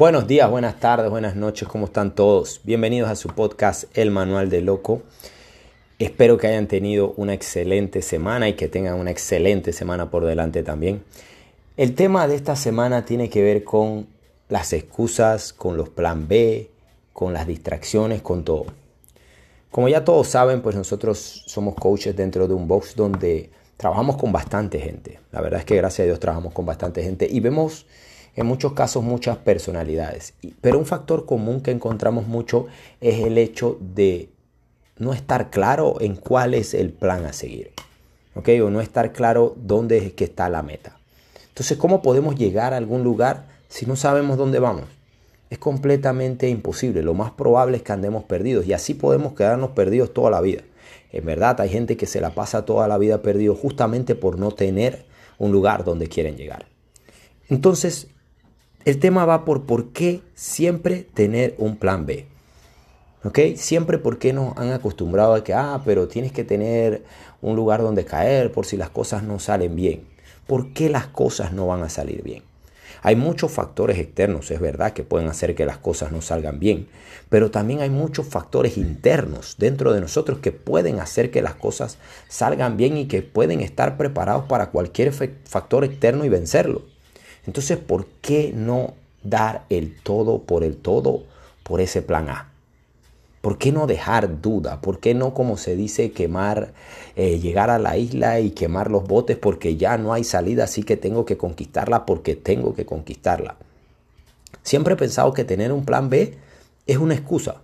Buenos días, buenas tardes, buenas noches, ¿cómo están todos? Bienvenidos a su podcast El Manual de Loco. Espero que hayan tenido una excelente semana y que tengan una excelente semana por delante también. El tema de esta semana tiene que ver con las excusas, con los plan B, con las distracciones, con todo. Como ya todos saben, pues nosotros somos coaches dentro de un box donde trabajamos con bastante gente. La verdad es que gracias a Dios trabajamos con bastante gente y vemos en muchos casos muchas personalidades. Pero un factor común que encontramos mucho es el hecho de no estar claro en cuál es el plan a seguir. ¿Ok? O no estar claro dónde es que está la meta. Entonces, ¿cómo podemos llegar a algún lugar si no sabemos dónde vamos? Es completamente imposible. Lo más probable es que andemos perdidos y así podemos quedarnos perdidos toda la vida. En verdad, hay gente que se la pasa toda la vida perdido justamente por no tener un lugar donde quieren llegar. Entonces, el tema va por por qué siempre tener un plan B. ¿Ok? Siempre porque nos han acostumbrado a que, ah, pero tienes que tener un lugar donde caer por si las cosas no salen bien. ¿Por qué las cosas no van a salir bien? Hay muchos factores externos, es verdad, que pueden hacer que las cosas no salgan bien, pero también hay muchos factores internos dentro de nosotros que pueden hacer que las cosas salgan bien y que pueden estar preparados para cualquier factor externo y vencerlo. Entonces, ¿por qué no dar el todo por el todo por ese plan A? ¿Por qué no dejar duda? ¿Por qué no, como se dice, quemar, eh, llegar a la isla y quemar los botes porque ya no hay salida, así que tengo que conquistarla porque tengo que conquistarla? Siempre he pensado que tener un plan B es una excusa.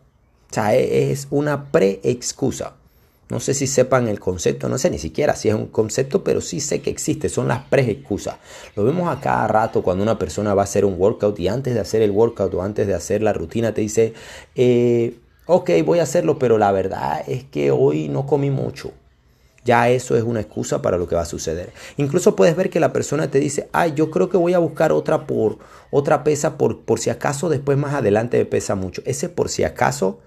O sea, e, es una pre-excusa. No sé si sepan el concepto, no sé ni siquiera si es un concepto, pero sí sé que existe, son las pre-excusas. Lo vemos a cada rato cuando una persona va a hacer un workout y antes de hacer el workout o antes de hacer la rutina te dice, eh, ok, voy a hacerlo, pero la verdad es que hoy no comí mucho. Ya eso es una excusa para lo que va a suceder. Incluso puedes ver que la persona te dice, ay, yo creo que voy a buscar otra por otra pesa por, por si acaso después más adelante pesa mucho. Ese por si acaso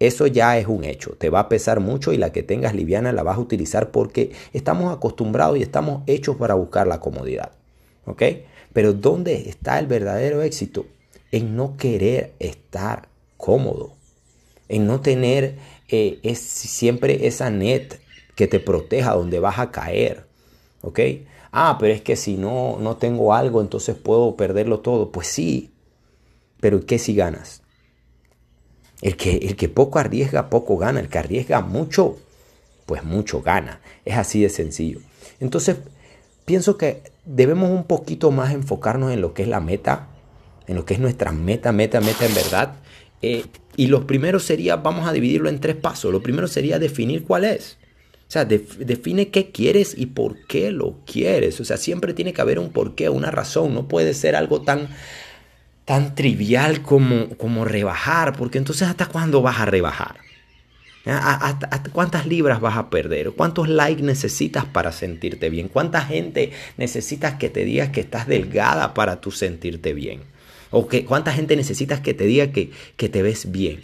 eso ya es un hecho, te va a pesar mucho y la que tengas liviana la vas a utilizar porque estamos acostumbrados y estamos hechos para buscar la comodidad. ¿Ok? Pero ¿dónde está el verdadero éxito? En no querer estar cómodo, en no tener eh, es, siempre esa net que te proteja donde vas a caer. ¿Ok? Ah, pero es que si no, no tengo algo, entonces puedo perderlo todo. Pues sí, pero ¿qué si ganas? El que, el que poco arriesga, poco gana. El que arriesga mucho, pues mucho gana. Es así de sencillo. Entonces, pienso que debemos un poquito más enfocarnos en lo que es la meta, en lo que es nuestra meta, meta, meta en verdad. Eh, y lo primero sería, vamos a dividirlo en tres pasos. Lo primero sería definir cuál es. O sea, define qué quieres y por qué lo quieres. O sea, siempre tiene que haber un porqué, una razón. No puede ser algo tan tan trivial como, como rebajar, porque entonces hasta cuándo vas a rebajar? ¿Hasta, cuántas libras vas a perder? ¿Cuántos likes necesitas para sentirte bien? ¿Cuánta gente necesitas que te diga que estás delgada para tú sentirte bien? ¿O que, cuánta gente necesitas que te diga que, que te ves bien?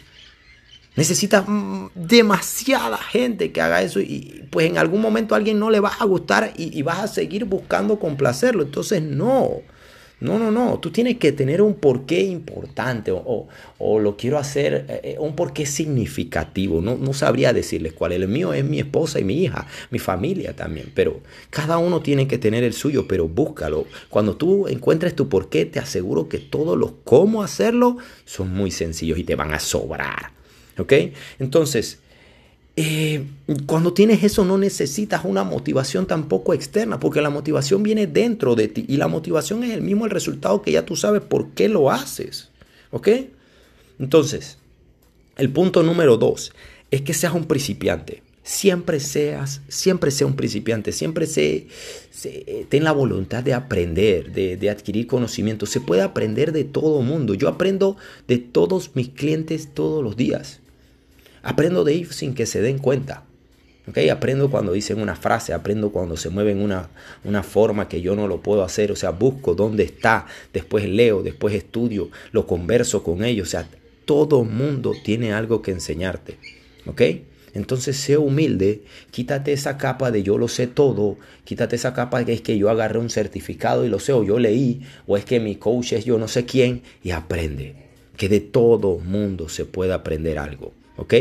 Necesitas mm, demasiada gente que haga eso y pues en algún momento a alguien no le va a gustar y, y vas a seguir buscando complacerlo. Entonces no. No, no, no, tú tienes que tener un porqué importante o, lo quiero hacer, eh, eh, un porqué significativo. No, no sabría decirles cuál. El mío es mi esposa y mi hija, mi familia también, pero cada uno tiene que tener el suyo, pero búscalo. Cuando tú encuentres tu porqué, te aseguro que todos los cómo hacerlo son muy sencillos y te van a sobrar. ¿Ok? Entonces, eh, cuando tienes eso no necesitas una motivación tampoco externa, porque la motivación viene dentro de ti y la motivación es el mismo el resultado que ya tú sabes por qué lo haces. ¿Ok? Entonces, el punto número dos es que seas un principiante. Siempre seas, siempre sea un principiante, siempre se, eh, ten la voluntad de aprender, de, de adquirir conocimiento. Se puede aprender de todo mundo. Yo aprendo de todos mis clientes todos los días. Aprendo de ir sin que se den cuenta. ¿Okay? Aprendo cuando dicen una frase, aprendo cuando se mueven una, una forma que yo no lo puedo hacer. O sea, busco dónde está, después leo, después estudio, lo converso con ellos. O sea, todo mundo tiene algo que enseñarte. ¿Ok? Entonces sé humilde, quítate esa capa de yo lo sé todo, quítate esa capa que es que yo agarré un certificado y lo sé, o yo leí, o es que mi coach es yo no sé quién, y aprende. Que de todo mundo se puede aprender algo, ¿ok?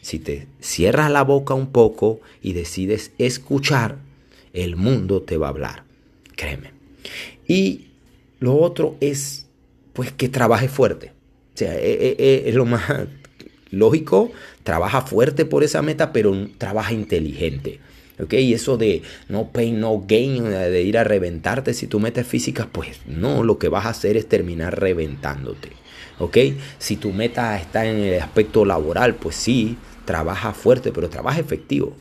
Si te cierras la boca un poco y decides escuchar, el mundo te va a hablar, créeme. Y lo otro es, pues, que trabajes fuerte. O sea, e, e, e, es, lo más lógico, trabaja fuerte por esa meta, pero trabaja inteligente. ¿Ok? Y eso de no pain, no gain, de ir a reventarte si tú metes físicas, pues no, lo que vas a hacer es terminar reventándote. ¿ok? Si tu meta está en el aspecto laboral, pues sí, trabaja fuerte, pero trabaja efectivo.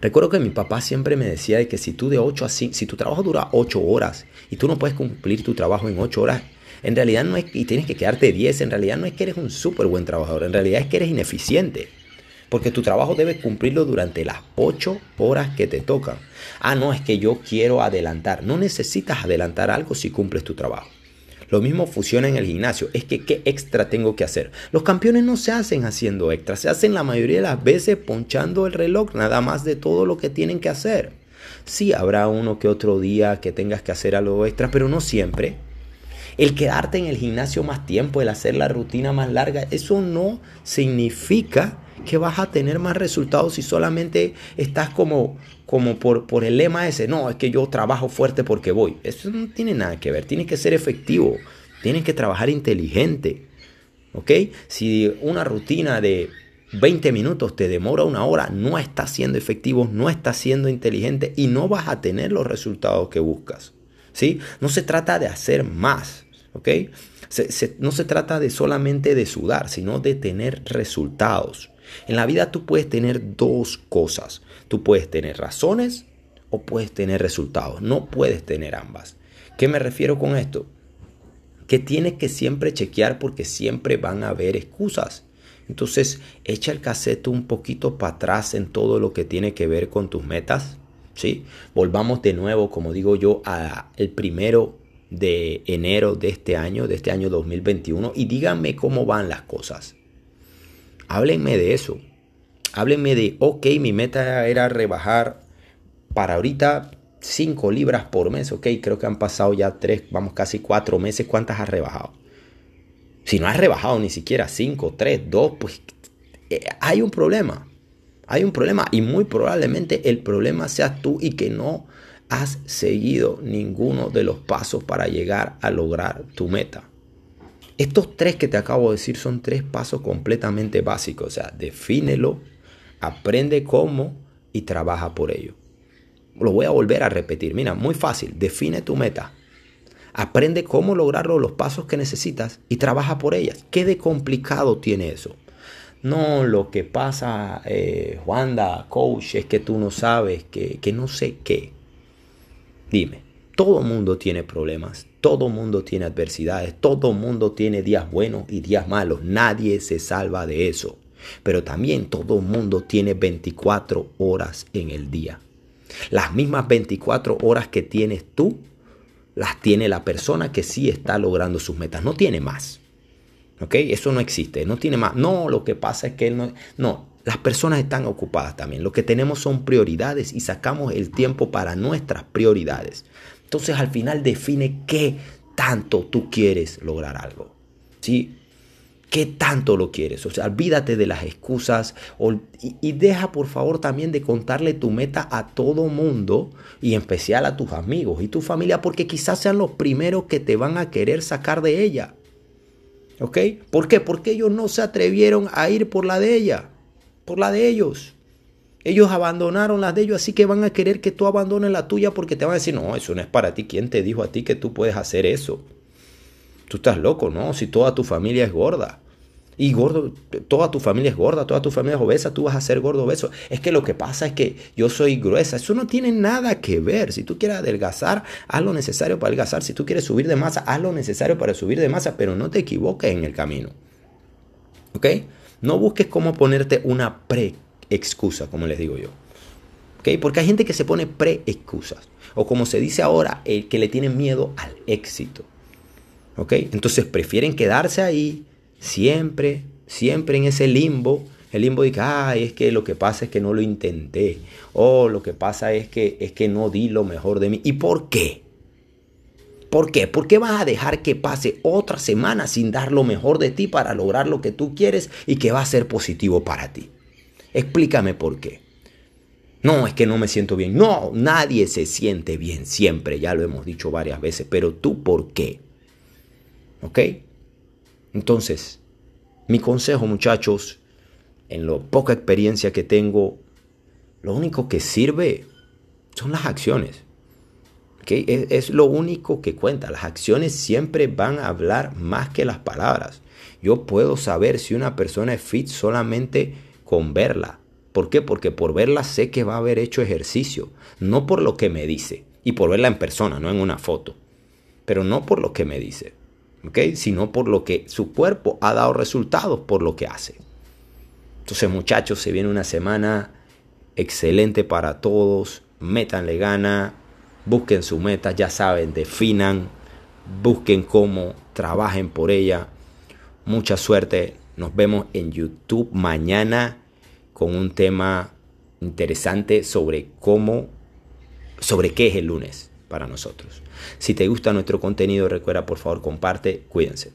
Recuerdo que mi papá siempre me decía que si tú de 8 a 5, si tu trabajo dura 8 horas y tú no puedes cumplir tu trabajo en 8 horas, en realidad no es, y tienes que quedarte 10, en realidad no es que eres un súper buen trabajador, en realidad es que eres ineficiente. Porque tu trabajo debe cumplirlo durante las 8 horas que te tocan. Ah, no, es que yo quiero adelantar. No necesitas adelantar algo si cumples tu trabajo. Lo mismo funciona en el gimnasio. Es que, ¿qué extra tengo que hacer? Los campeones no se hacen haciendo extra. Se hacen la mayoría de las veces ponchando el reloj, nada más de todo lo que tienen que hacer. Sí, habrá uno que otro día que tengas que hacer algo extra, pero no siempre. El quedarte en el gimnasio más tiempo, el hacer la rutina más larga, eso no significa que vas a tener más resultados si solamente estás como, como por, por el lema ese. No, es que yo trabajo fuerte porque voy. Eso no tiene nada que ver. Tienes que ser efectivo. Tienes que trabajar inteligente. ¿Ok? Si una rutina de 20 minutos te demora una hora, no estás siendo efectivo, no estás siendo inteligente y no vas a tener los resultados que buscas. ¿Sí? No se trata de hacer más. ¿Ok? no se trata de solamente de sudar, sino de tener resultados. En la vida tú puedes tener dos cosas. Tú puedes tener razones o puedes tener resultados. No puedes tener ambas. ¿Qué me refiero con esto? Que tienes que siempre chequear porque siempre van a haber excusas. Entonces, echa el cassette un poquito para atrás en todo lo que tiene que ver con tus metas. ¿sí? Volvamos de nuevo, como digo yo, al primero de enero de este año, de este año 2021, y díganme cómo van las cosas. Háblenme de eso. Háblenme de, ok, mi meta era rebajar para ahorita 5 libras por mes. Ok, creo que han pasado ya 3, vamos casi 4 meses. ¿Cuántas has rebajado? Si no has rebajado ni siquiera 5, 3, 2, pues eh, hay un problema. Hay un problema y muy probablemente el problema seas tú y que no has seguido ninguno de los pasos para llegar a lograr tu meta. Estos tres que te acabo de decir son tres pasos completamente básicos. O sea, defínelo, aprende cómo y trabaja por ello. Lo voy a volver a repetir. Mira, muy fácil. Define tu meta. Aprende cómo lograrlo, los pasos que necesitas y trabaja por ellas. ¿Qué de complicado tiene eso? No, lo que pasa, eh, Juanda, coach, es que tú no sabes, que, que no sé qué. Dime, todo mundo tiene problemas, todo mundo tiene adversidades, todo mundo tiene días buenos y días malos. Nadie se salva de eso. Pero también todo mundo tiene 24 horas en el día. Las mismas 24 horas que tienes tú, las tiene la persona que sí está logrando sus metas. No tiene más. ¿Ok? Eso no existe. No tiene más. No, lo que pasa es que él no... No, las personas están ocupadas también. Lo que tenemos son prioridades y sacamos el tiempo para nuestras prioridades. Entonces al final define qué tanto tú quieres lograr algo. ¿Sí? ¿Qué tanto lo quieres? O sea, olvídate de las excusas y, y, deja por favor también de contarle tu meta a todo mundo y en especial a tus amigos y tu familia porque quizás sean los primeros que te van a querer sacar de ella. ¿Ok? ¿Por qué? Porque ellos no se atrevieron a ir por la de ella, por la de ellos. Ellos abandonaron las de ellos, así que van a querer que tú abandones la tuya porque te van a decir, no, eso no es para ti. ¿Quién te dijo a ti que tú puedes hacer eso? Tú estás loco, ¿no? Si toda tu familia es gorda. Y gordo, toda tu familia es gorda, toda tu familia es obesa, tú vas a ser gordo obeso. Es que lo que pasa es que yo soy gruesa. Eso no tiene nada que ver. Si tú quieres adelgazar, haz lo necesario para adelgazar. Si tú quieres subir de masa, haz lo necesario para subir de masa, pero no te equivoques en el camino. ¿Ok? No busques cómo ponerte una pre excusa, como les digo yo. ¿Okay? Porque hay gente que se pone pre-excusas. O como se dice ahora, el que le tiene miedo al éxito. ¿Ok? Entonces prefieren quedarse ahí siempre, siempre en ese limbo El limbo dice, ay, es que lo que pasa es que no lo intenté. O lo que pasa es que, es que no di lo mejor de mí. ¿Y por qué? ¿Por qué? ¿Por qué vas a dejar que pase otra semana sin dar lo mejor de ti para lograr lo que tú quieres y que va a ser positivo para ti? Explícame por qué. No, es que no me siento bien. No, nadie se siente bien siempre, ya lo hemos dicho varias veces, pero tú por qué. ¿Ok? Entonces, mi consejo muchachos, en lo poca experiencia que tengo, lo único que sirve son las acciones. Es, lo único que cuenta. Las acciones siempre van a hablar más que las palabras. Yo puedo saber si una persona es fit solamente con verla. ¿Por qué? Porque por verla sé que va a haber hecho ejercicio, no por lo que me dice. Y por verla en persona, no en una foto. Pero no por lo que me dice. ¿okay? Sino por lo que su cuerpo ha dado resultados por lo que hace. Entonces muchachos, se viene una semana excelente para todos. Métanle gana, busquen su meta, ya saben, definan, busquen cómo, trabajen por ella. Mucha suerte. Nos vemos en YouTube mañana con un tema interesante sobre cómo, sobre qué es el lunes para nosotros. Si te gusta nuestro contenido, recuerda por favor comparte, cuídense.